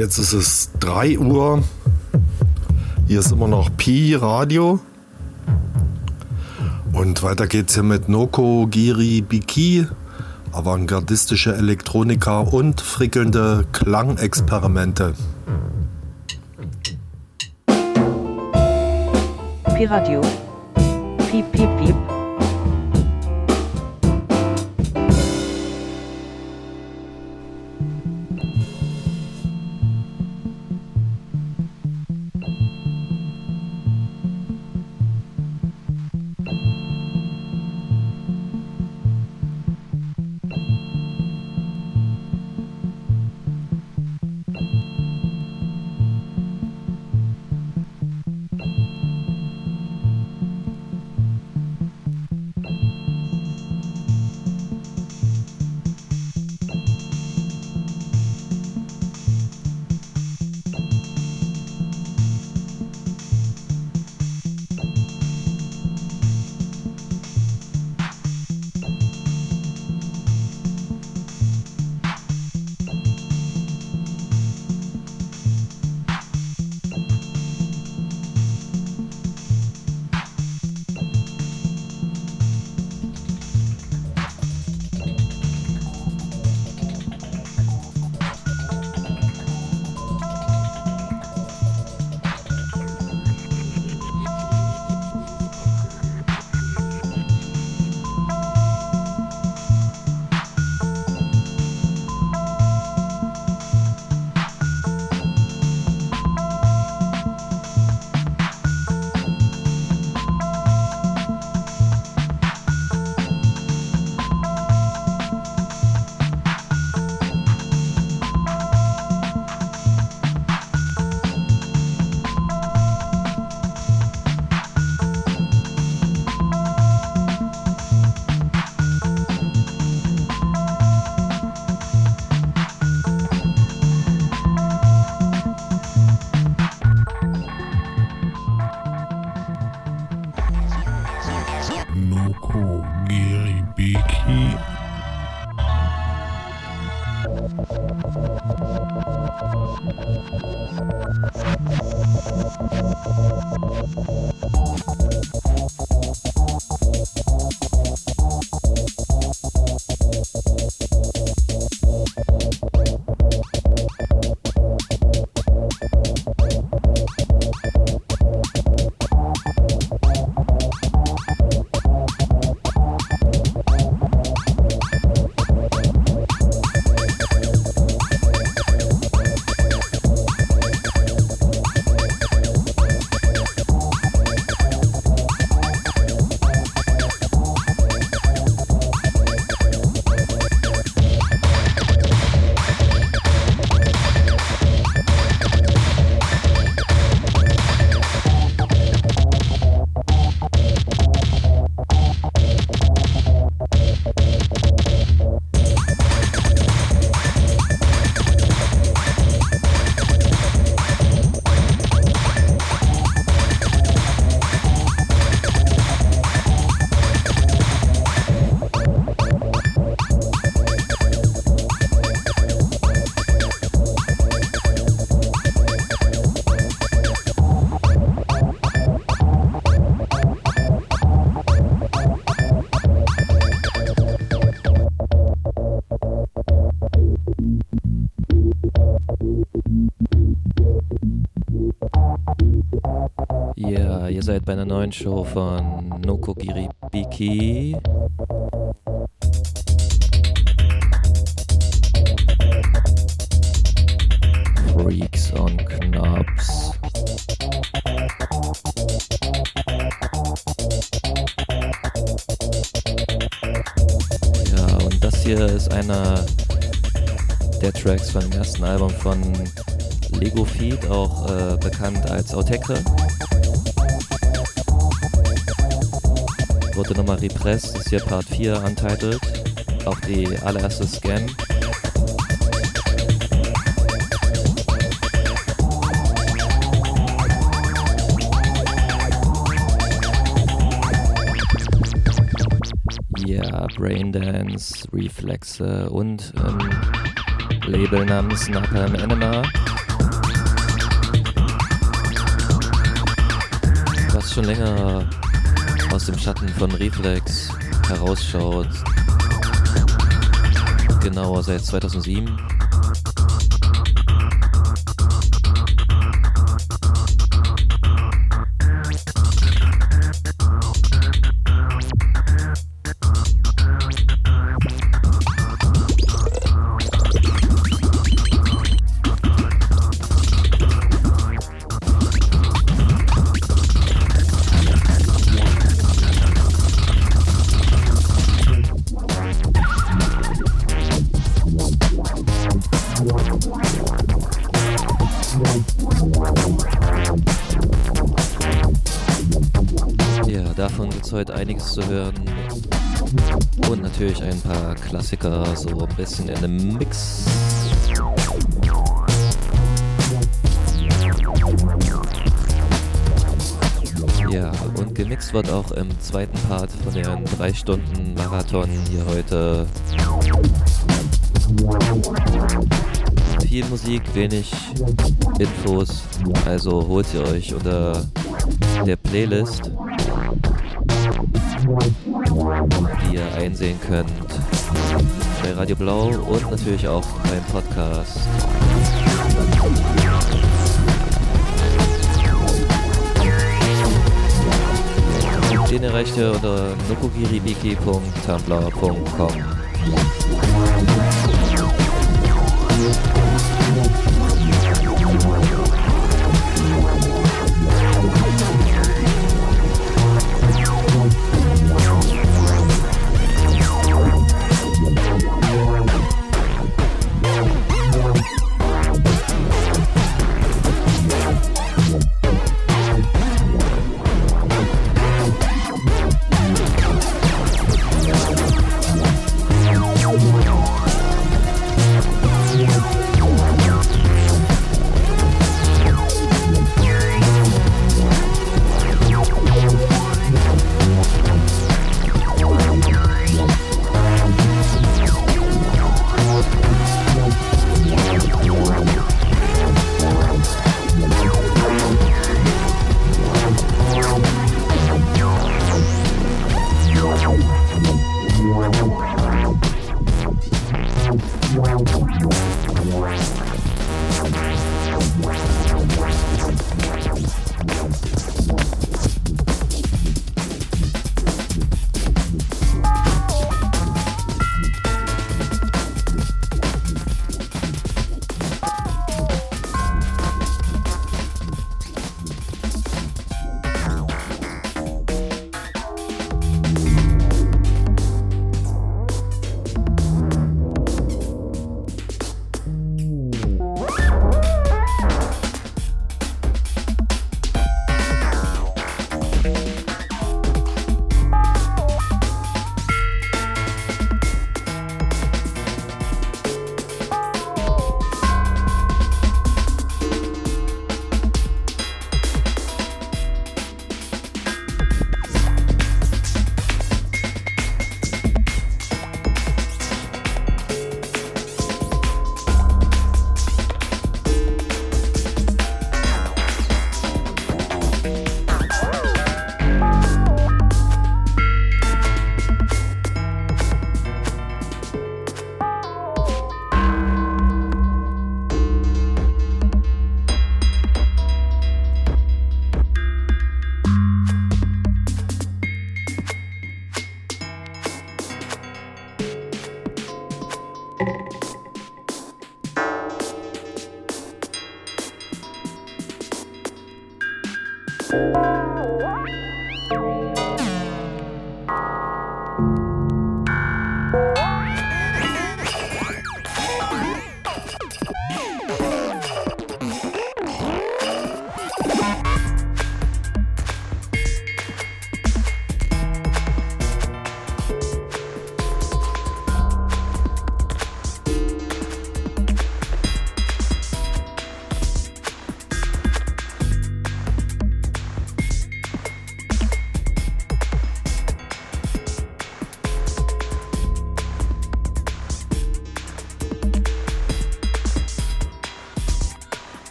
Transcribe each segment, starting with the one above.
Jetzt ist es 3 Uhr. Hier ist immer noch Pi Radio. Und weiter geht's hier mit Noko Giri Biki, avantgardistische Elektronika und frickelnde Klangexperimente. Pi Radio. Piep, piep, piep. Seid bei einer neuen Show von Noko Giribiki. Freaks on Knobs. Ja, und das hier ist einer der Tracks von dem ersten Album von Lego Feed, auch äh, bekannt als Autekre. wurde nochmal repressed. Ist hier Part 4 untitled. Auch die allererste Scan. Ja, Braindance, Reflexe und ähm, Label namens Napalm Anima. Was schon länger aus dem Schatten von Reflex herausschaut. Genauer seit 2007. zu hören. Und natürlich ein paar Klassiker, so ein bisschen in einem Mix. Ja, und gemixt wird auch im zweiten Part von den drei Stunden Marathon hier heute. Viel Musik, wenig Infos, also holt ihr euch unter der Playlist, einsehen könnt bei Radio Blau und natürlich auch beim Podcast. Den erreicht ihr unter nokogiribiki.tumblr.com.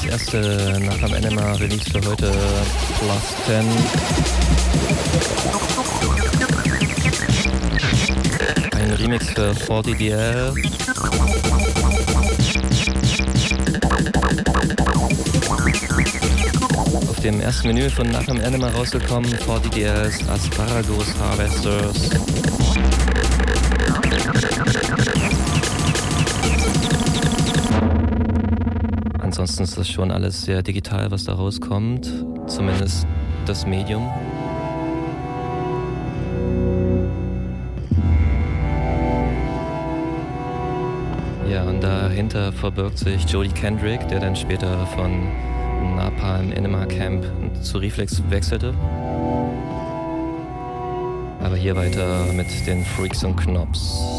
erste nach am Enema Release für heute Plus 10. Ein Remix für 4DDL. Auf dem ersten Menü von Nach am Enema rausgekommen, 4DDLs Asparagus Harvesters. erstens ist das schon alles sehr digital, was da rauskommt, zumindest das Medium. Ja, und dahinter verbirgt sich Jodie Kendrick, der dann später von Napalm Enema Camp zu Reflex wechselte. Aber hier weiter mit den Freaks und Knops.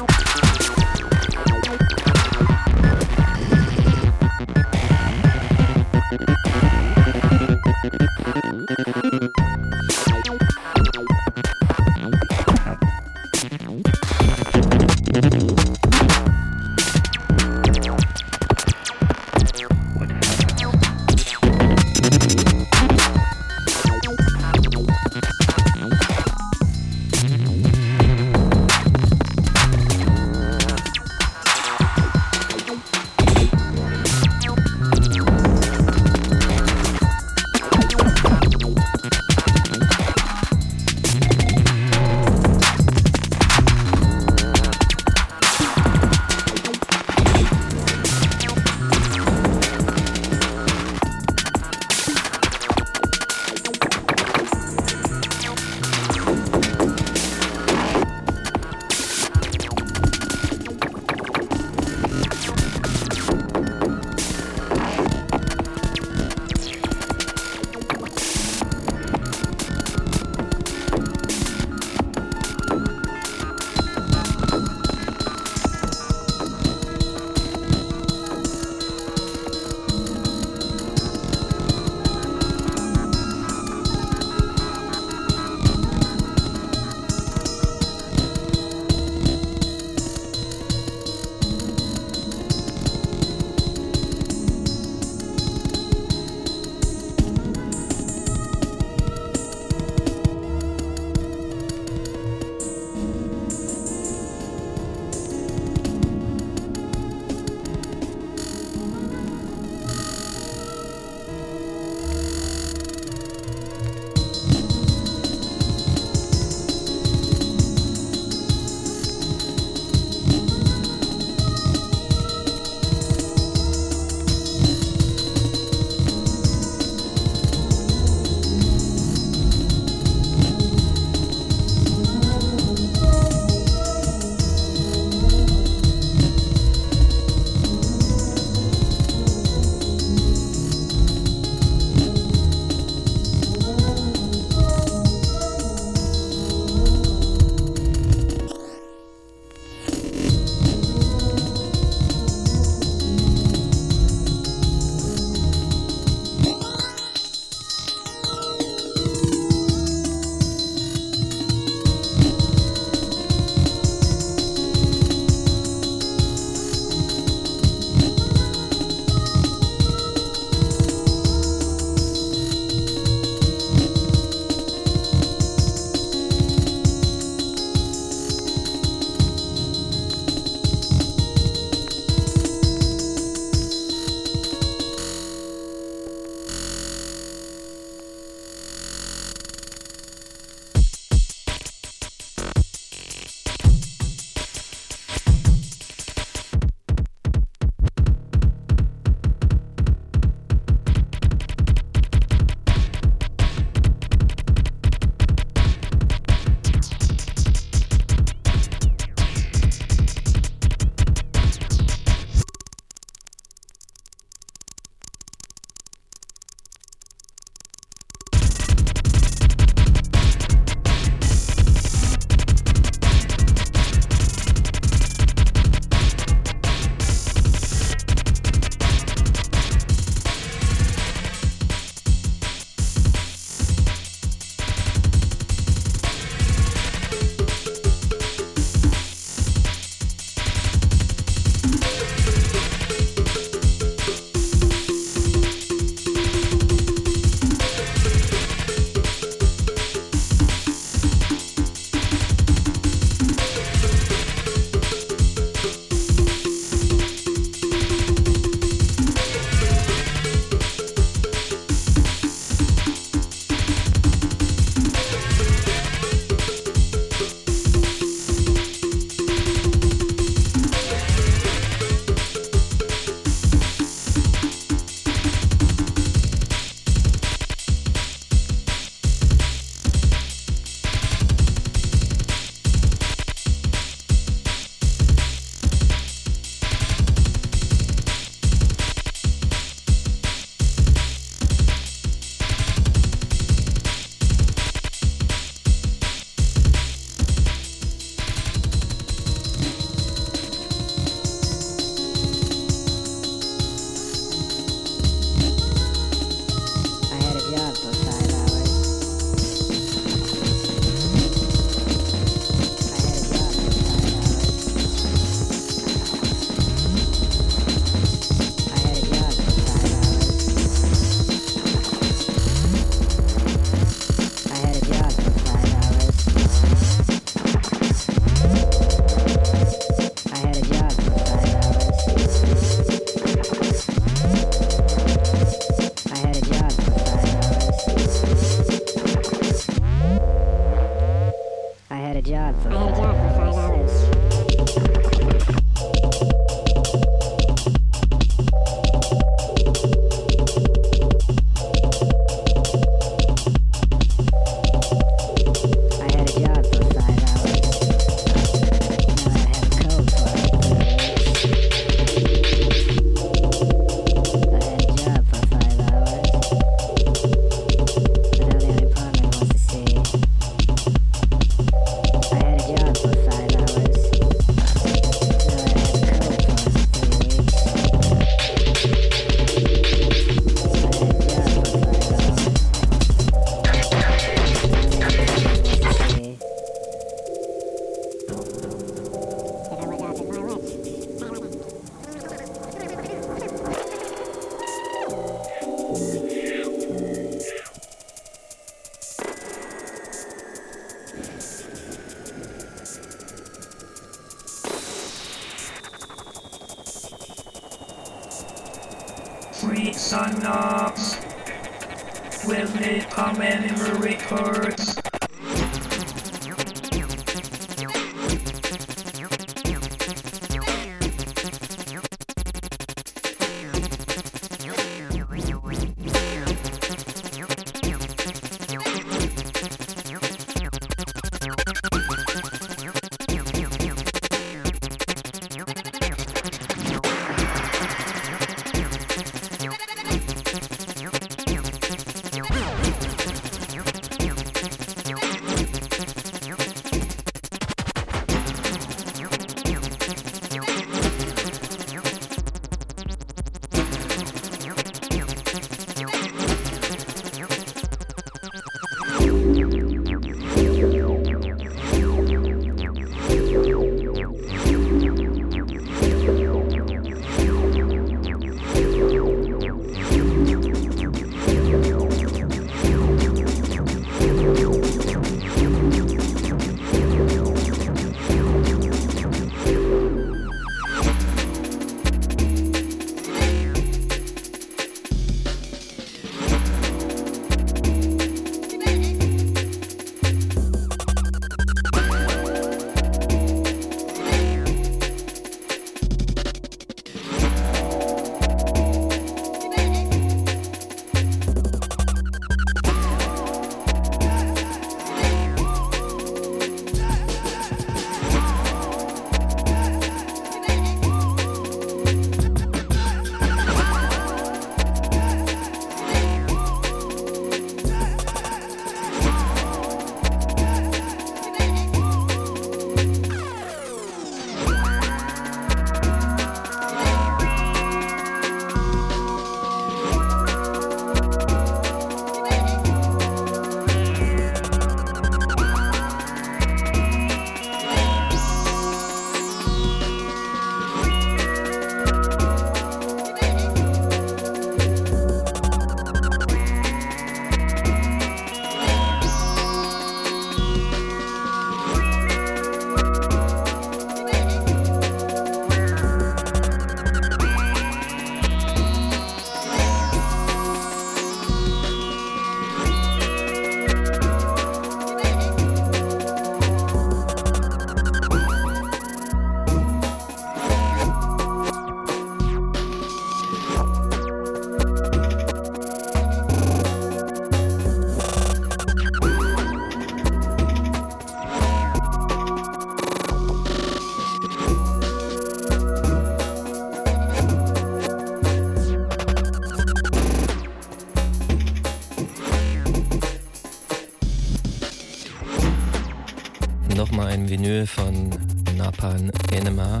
Napalm Enema.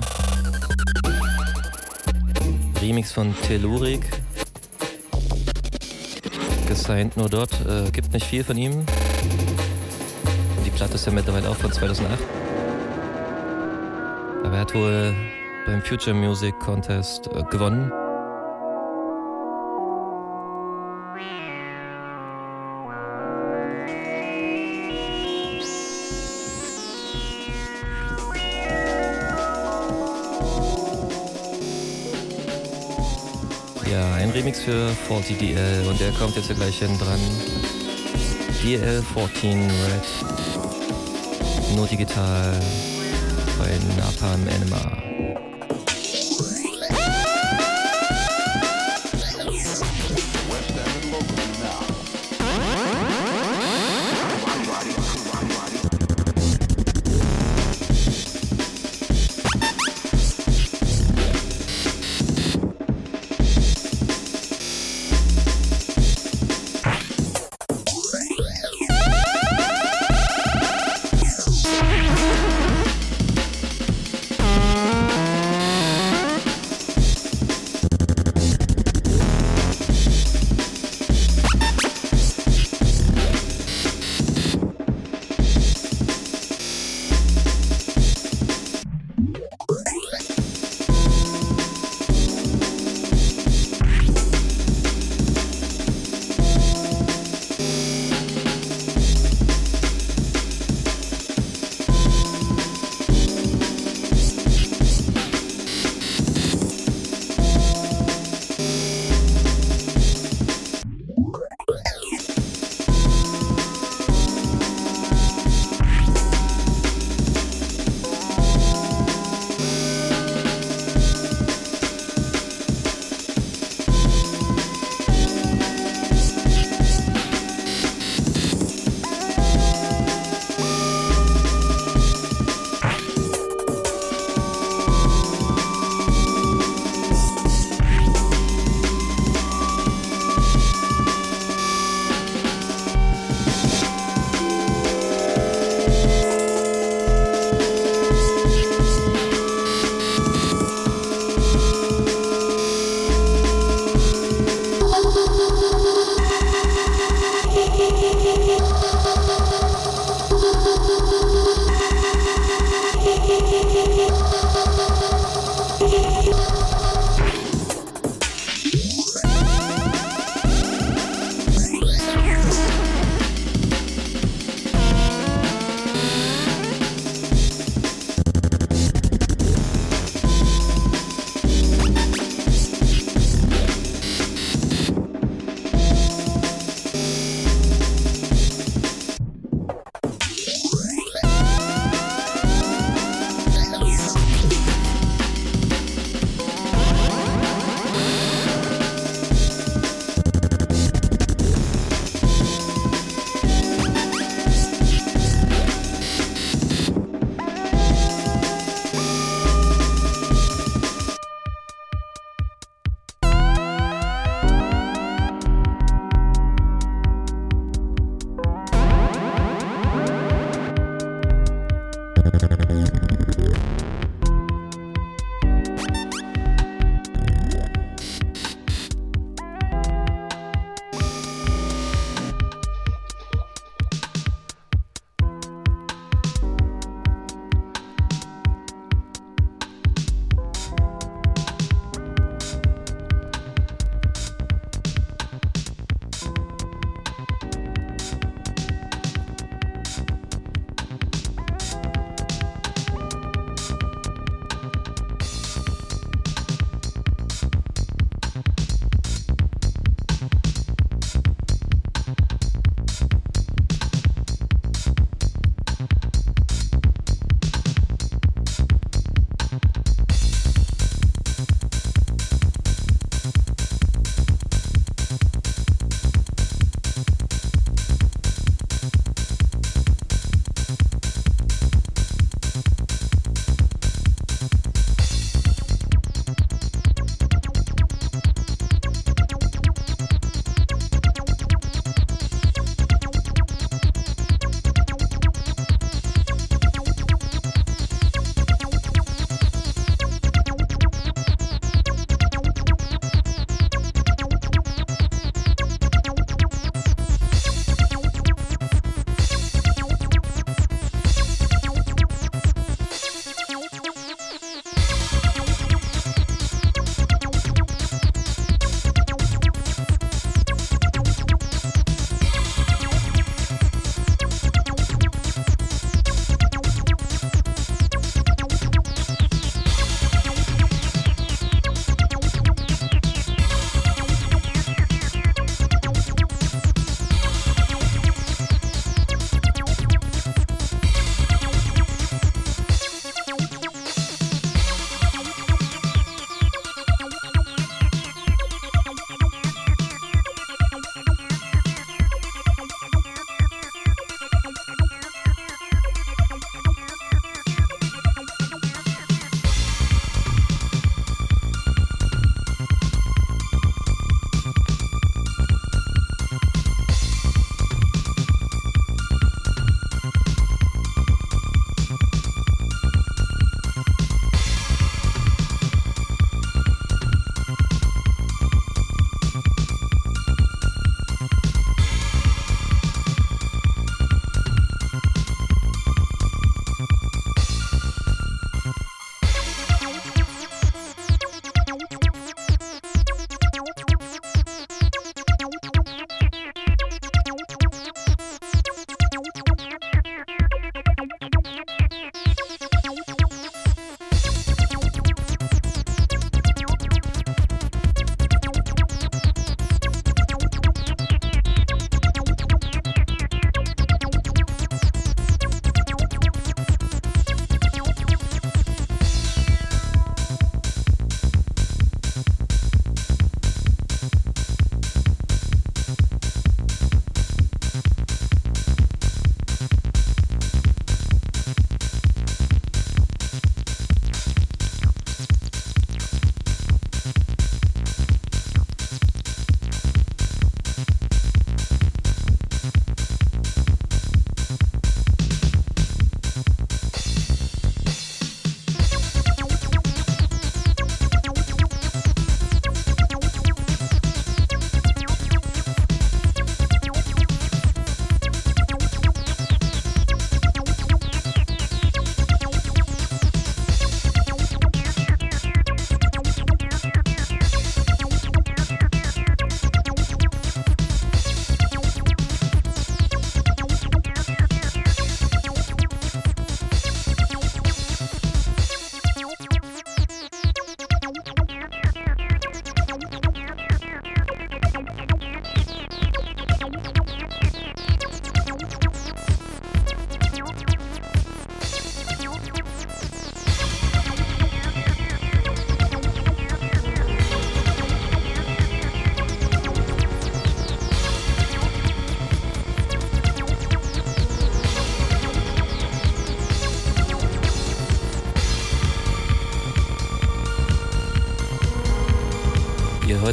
Remix von Tellurik. Gesigned nur dort. Äh, gibt nicht viel von ihm. Die Platte ist ja mittlerweile auch von 2008. Aber er hat wohl beim Future Music Contest äh, gewonnen. Remix für 40DL und der kommt jetzt gleich hinten dran. DL14 Red. Nur digital bei Napalm Enema.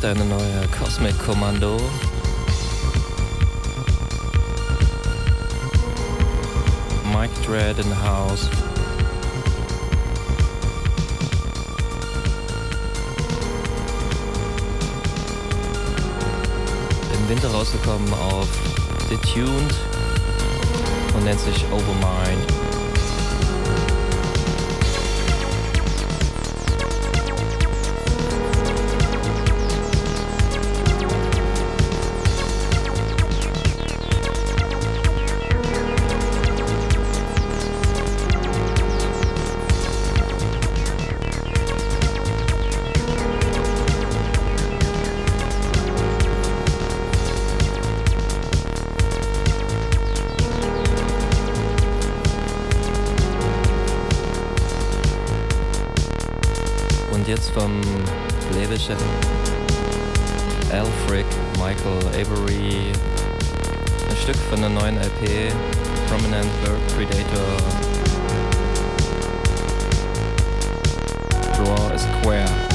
Heute eine neue Cosmic Kommando. Mike Dread in the house. Im Winter rausgekommen auf Detuned und nennt sich Overmind. Vom Labelchef Alfric Michael Avery. Ein Stück von der neuen LP Prominent Predator. Draw a Square.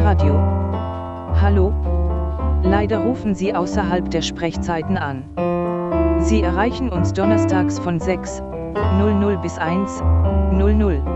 Radio. Hallo? Leider rufen Sie außerhalb der Sprechzeiten an. Sie erreichen uns donnerstags von 6.00 bis 1.00.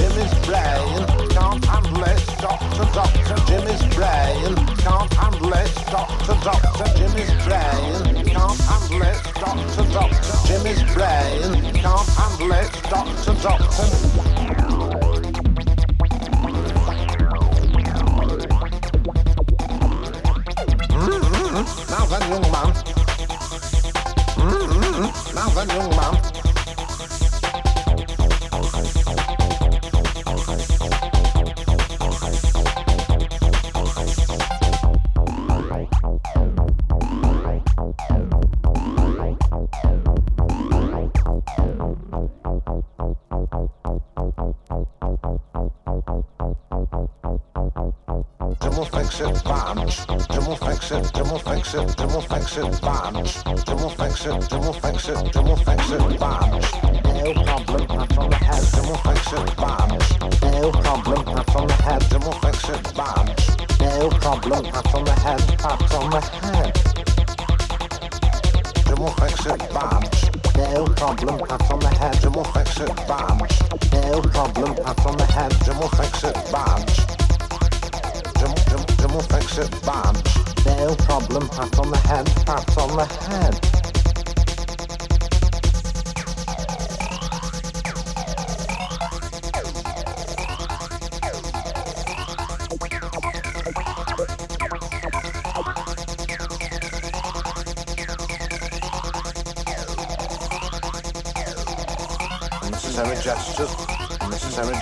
Jimmy's brain can't handle it. Doctor Doctor Jimmy's brain can't handle it. Doctor Doctor Jimmy's brain can't handle it. Doctor Doctor Jimmy's brain can't handle it. Doctor Doctor. Mm-hmm. Now then, young man. Mm-hmm. Now then, young man.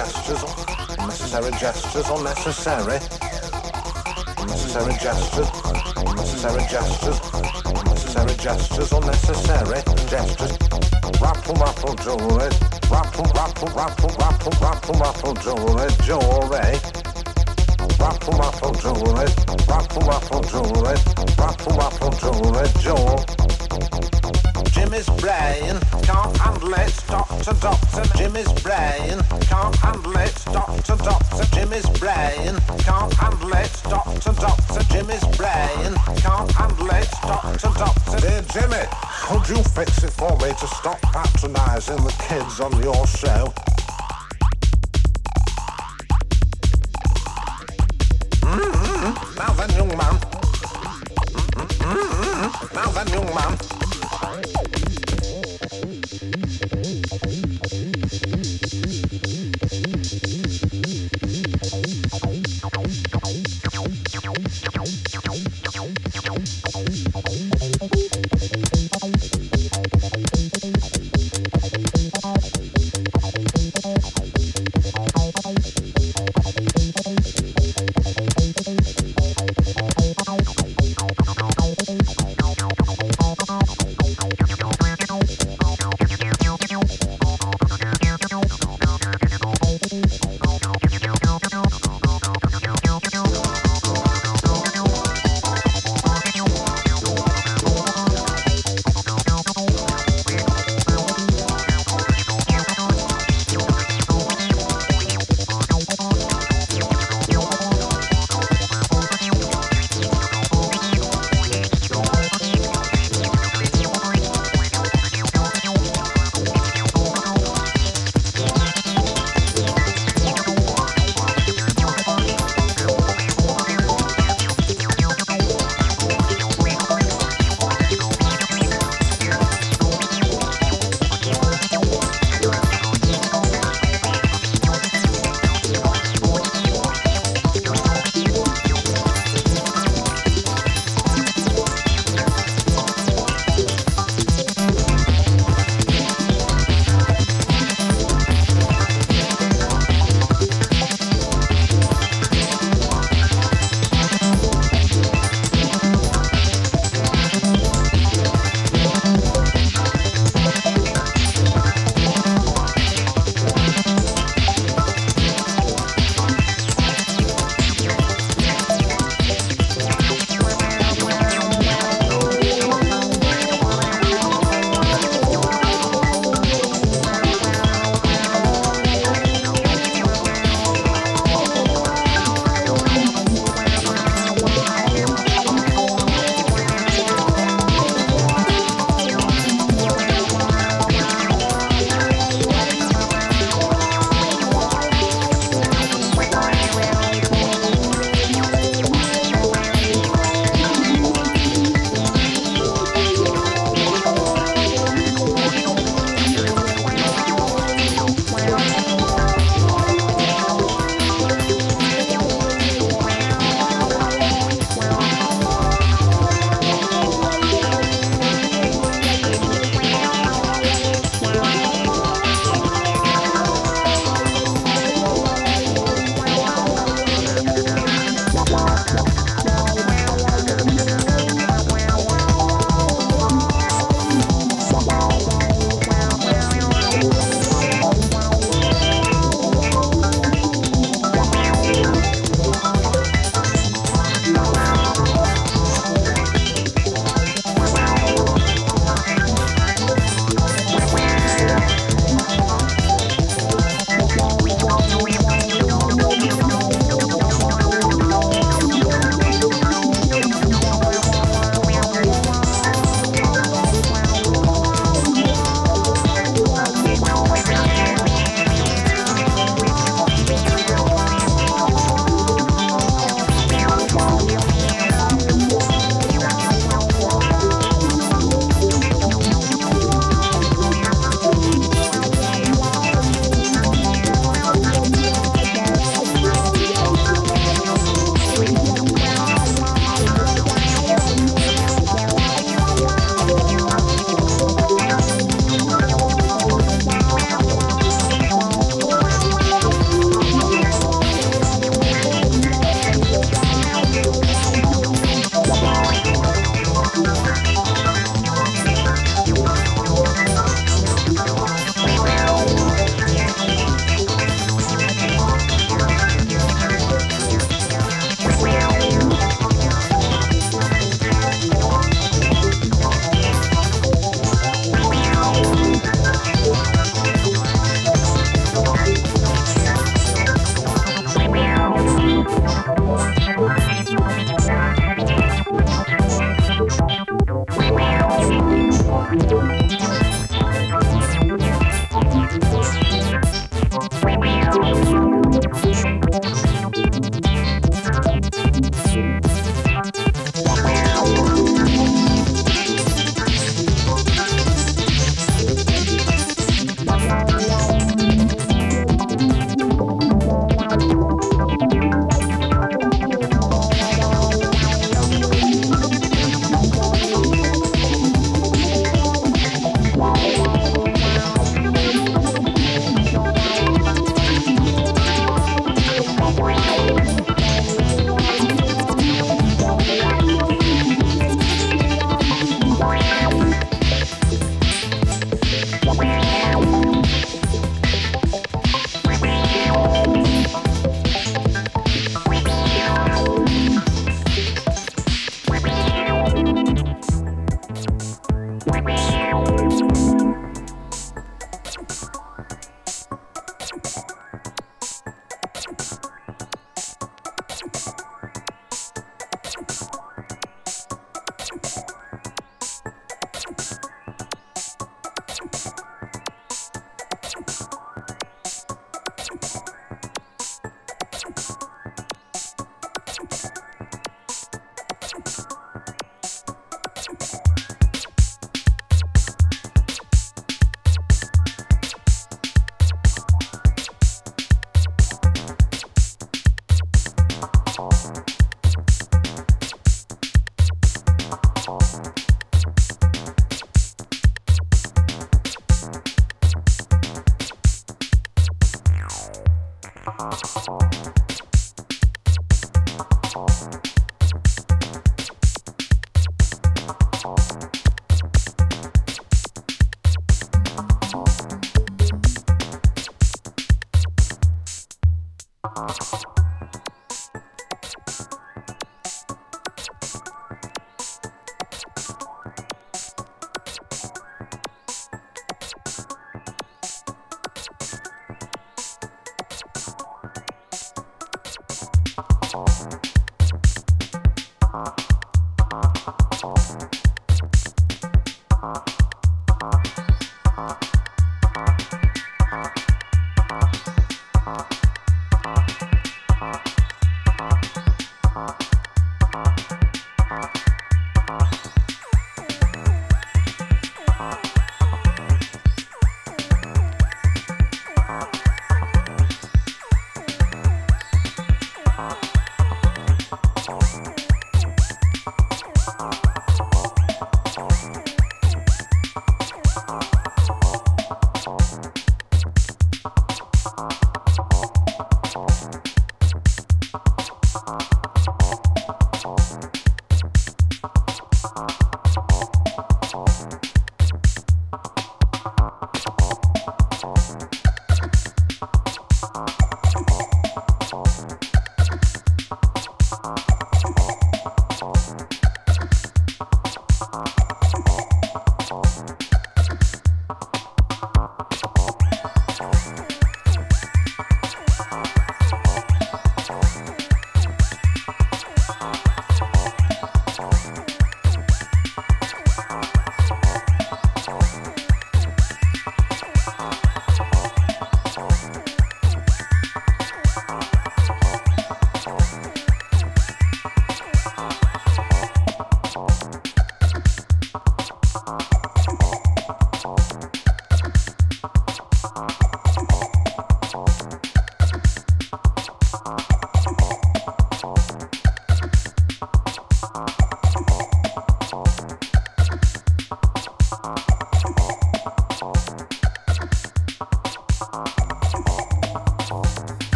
Gestures, unnecessary gestures, unnecessary. Unnecessary gestures, unnecessary gestures, unnecessary gestures, unnecessary gestures. Rattle, rattle, jewelry. Rattle, rattle, rattle, rattle, rattle, rattle, jewelry, jewelry. Rattle, rattle, jewelry. Rattle, rattle, jewelry. Rattle, rattle, jewelry, jewel. Jimmy's brain can't handle it. Doctor, doctor, Jimmy's brain can't handle it. Doctor, doctor, Jimmy's brain can't handle it. Doctor, doctor, Jimmy's brain can't handle it. Doctor, doctor. Dear Jimmy, could you fix it for me to stop patronising the kids on your show?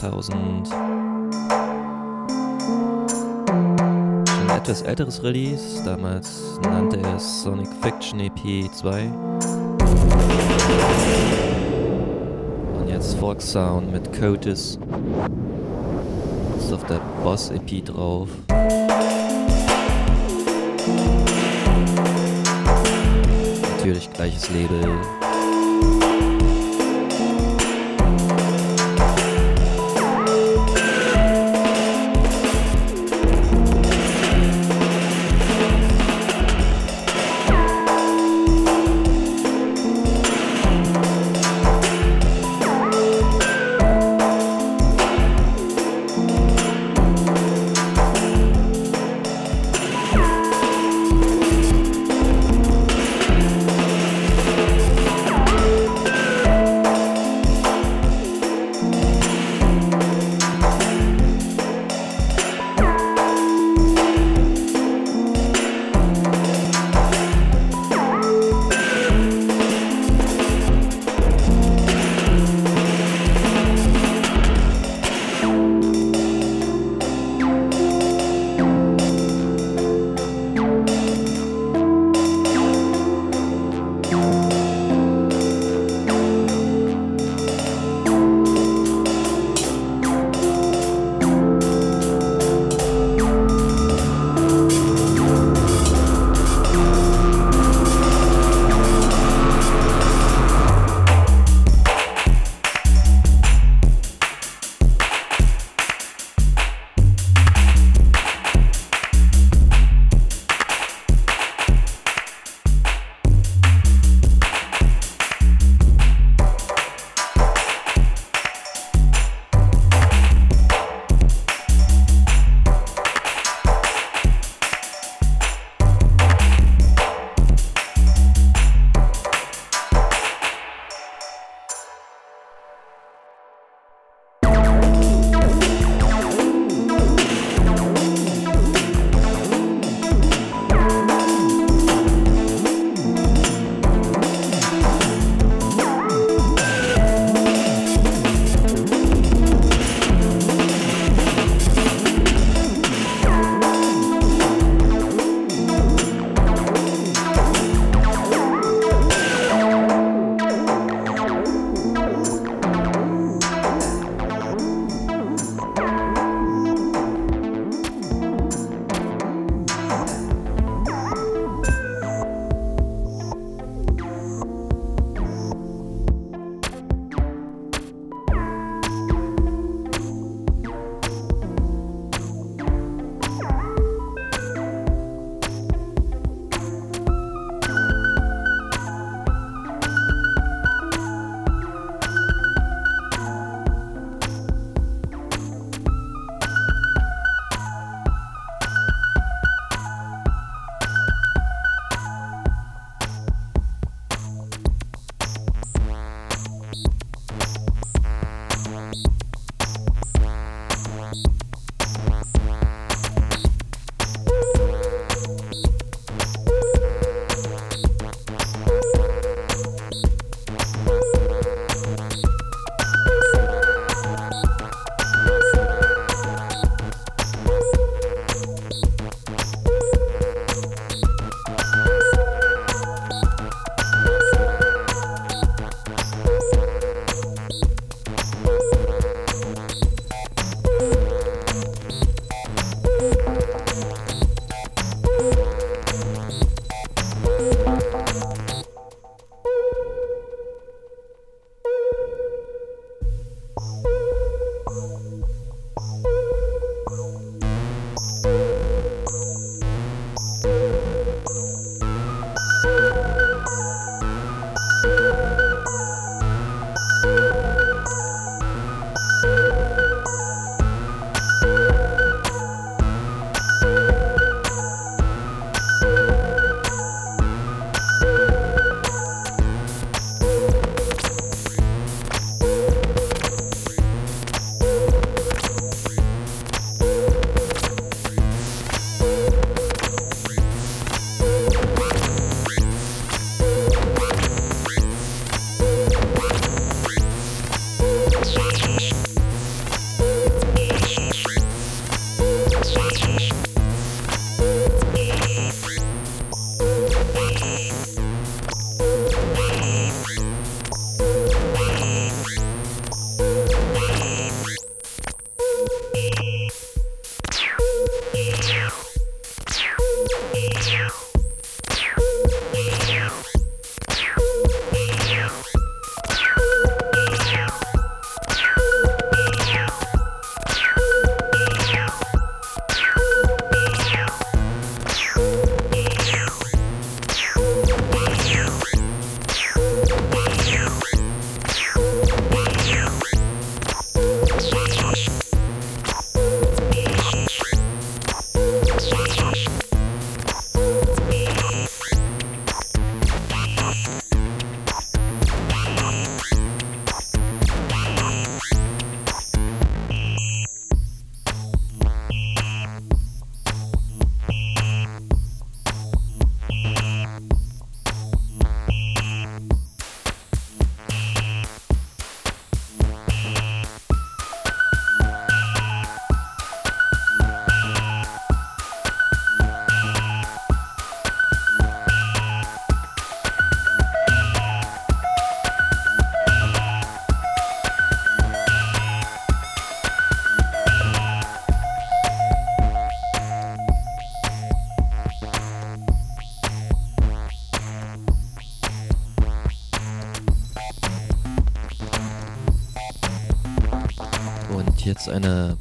6000. Schon ein etwas älteres Release. Damals nannte er es Sonic Fiction EP 2. Und jetzt Fork Sound mit Cotis. Ist auf der Boss EP drauf. Natürlich gleiches Label.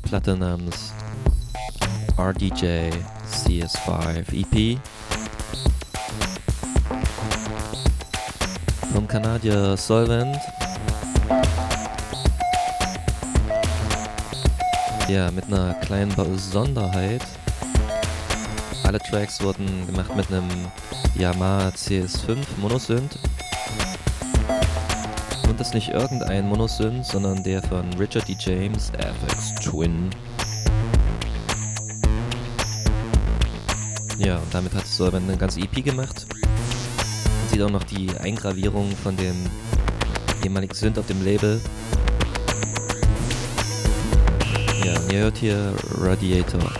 Platte namens RDJ CS5 EP vom Kanadier Solvent. Ja, mit einer kleinen Besonderheit. Alle Tracks wurden gemacht mit einem Yamaha CS5 Monosynth. Und das nicht irgendein Monosynth, sondern der von Richard D. James FX Twin. Ja, und damit hat Solvent eine ganze EP gemacht. Man sieht auch noch die Eingravierung von dem ehemaligen Synth auf dem Label. Ja, ihr hört hier Radiator.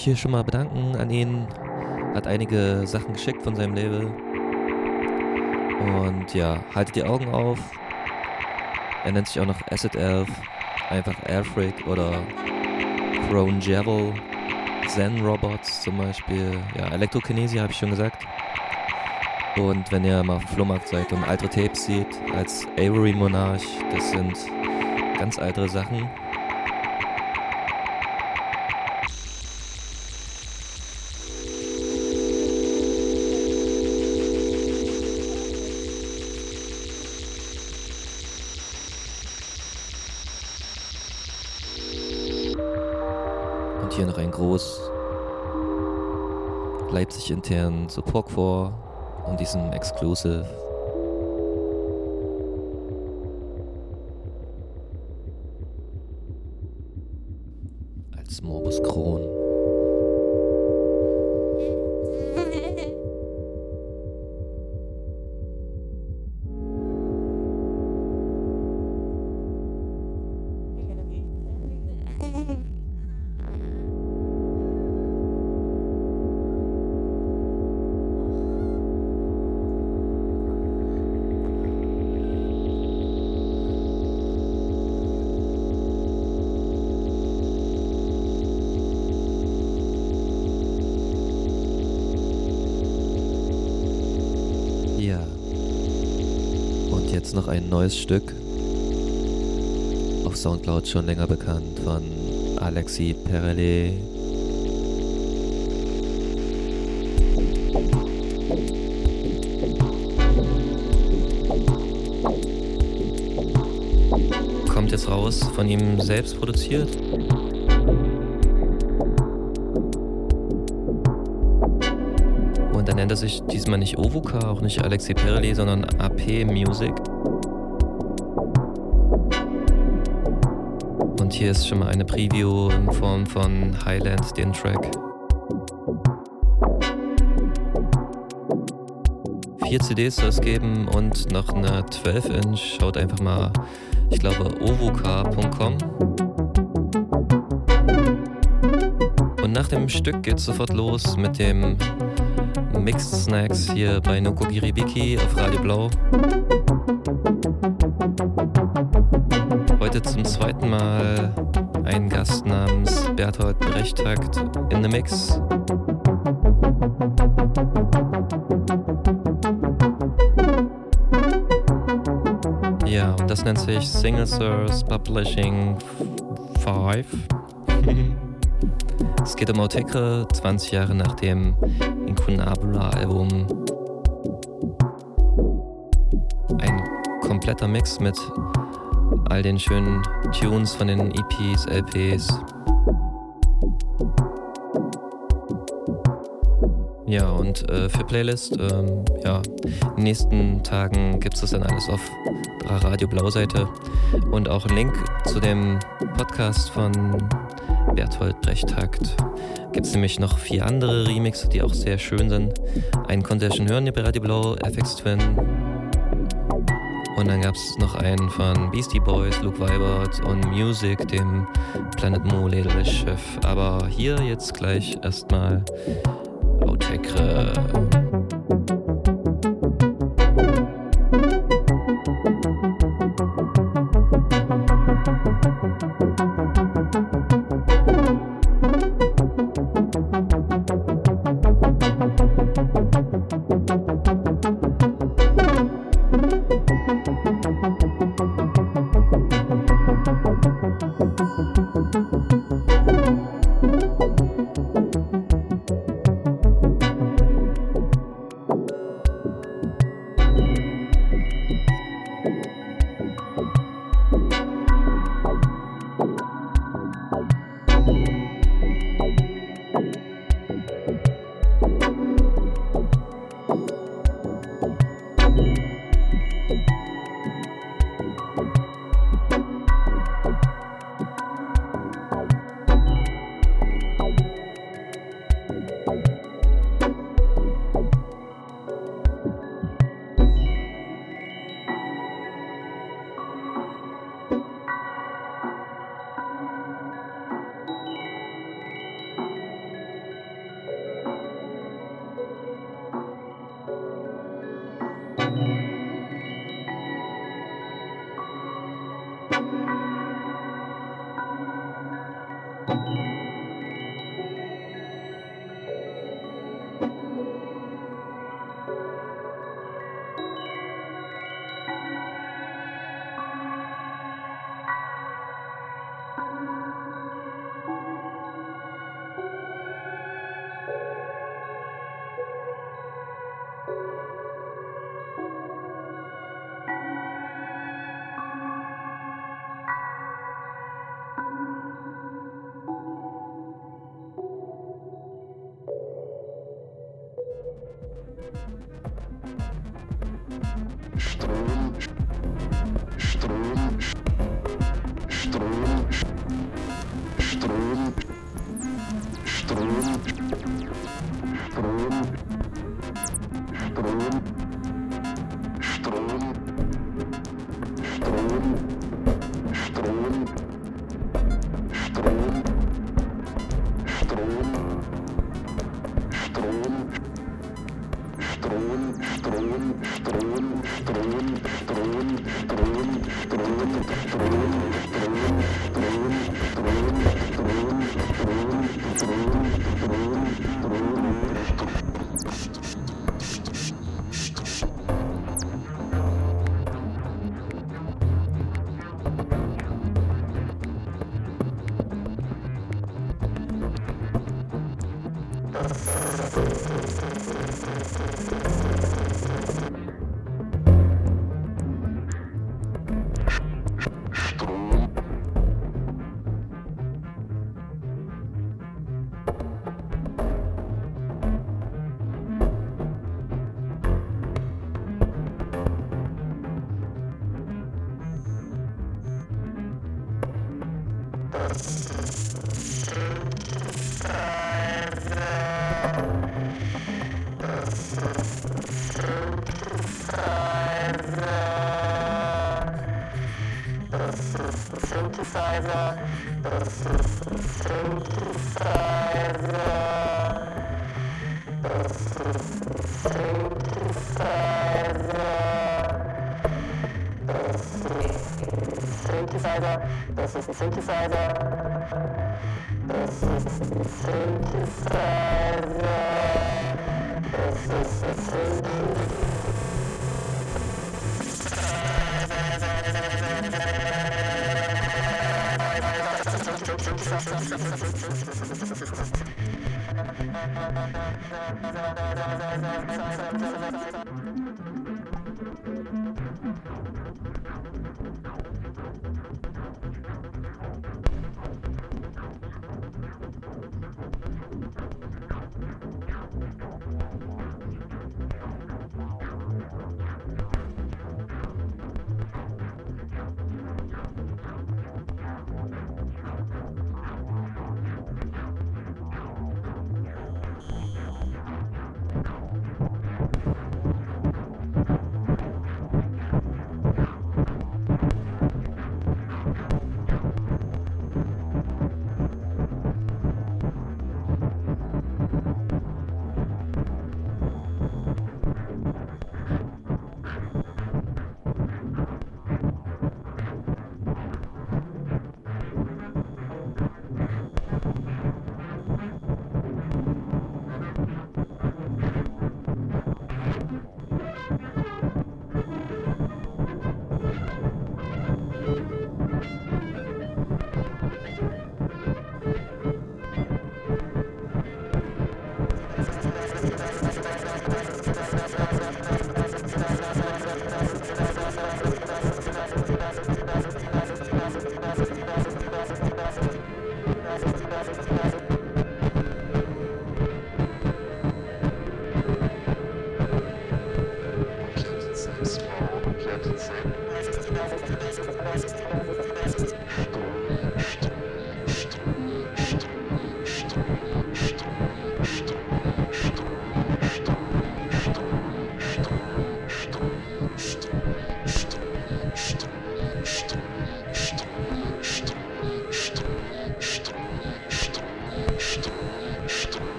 Mich hier schon mal bedanken an ihn. Hat einige Sachen geschickt von seinem Label. Und ja, haltet die Augen auf. Er nennt sich auch noch Acid Elf, einfach Airfreak oder Crone Javel, Zen Robots zum Beispiel. Ja, Elektrokinesia habe ich schon gesagt. Und wenn ihr mal auf Flohmarkt seid und alte Tapes seht, als Avery Monarch, das sind ganz alte Sachen. Intern Support vor und diesem Exclusive. Jetzt noch ein neues Stück. Auf Soundcloud schon länger bekannt von Alexi Perele. Kommt jetzt raus, von ihm selbst produziert. Und dann nennt er sich diesmal nicht Ovuka, auch nicht Alexi Perli, sondern AP Music. Hier ist schon mal eine Preview in Form von Highland, den Track. Vier CDs soll es geben und noch eine 12-Inch. Schaut einfach mal, ich glaube, ovuka.com. Und nach dem Stück geht's sofort los mit dem Mixed Snacks hier bei Nokogiribiki auf Radio Blau. Mal ein Gast namens Berthold Brechtakt in the Mix. Ja, und das nennt sich Single Source Publishing 5. Es geht um Autekre, 20 Jahre nach dem Incunabula-Album. Ein kompletter Mix mit all den schönen Tunes von den EPs, LPs. Ja, und äh, für Playlist, ähm, ja, in den nächsten Tagen gibt es das dann alles auf Radio Blau-Seite und auch einen Link zu dem Podcast von Berthold Brechtakt. Gibt es nämlich noch vier andere Remixe, die auch sehr schön sind. Einen konnte ihr schon hören bei Radio Blau, FX Twin. Und dann gab es noch einen von Beastie Boys, Luke Weibert und Music, dem Planet Mo Chef. Aber hier jetzt gleich erstmal Outekre. synthesizer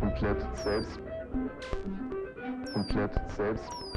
komplett selbst, komplett selbst.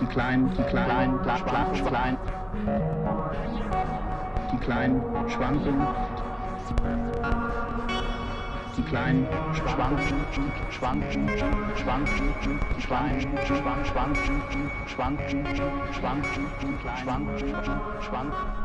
Die kleinen, die kleinen, kleinen, klein, die kleinen Schwankungen, die kleinen Schwanken, Schwanken, Schwanken, die kleinen Schwanken, Schwanken, Schwanken, Schwanken, Schwanken, Schwanken, Schwanken.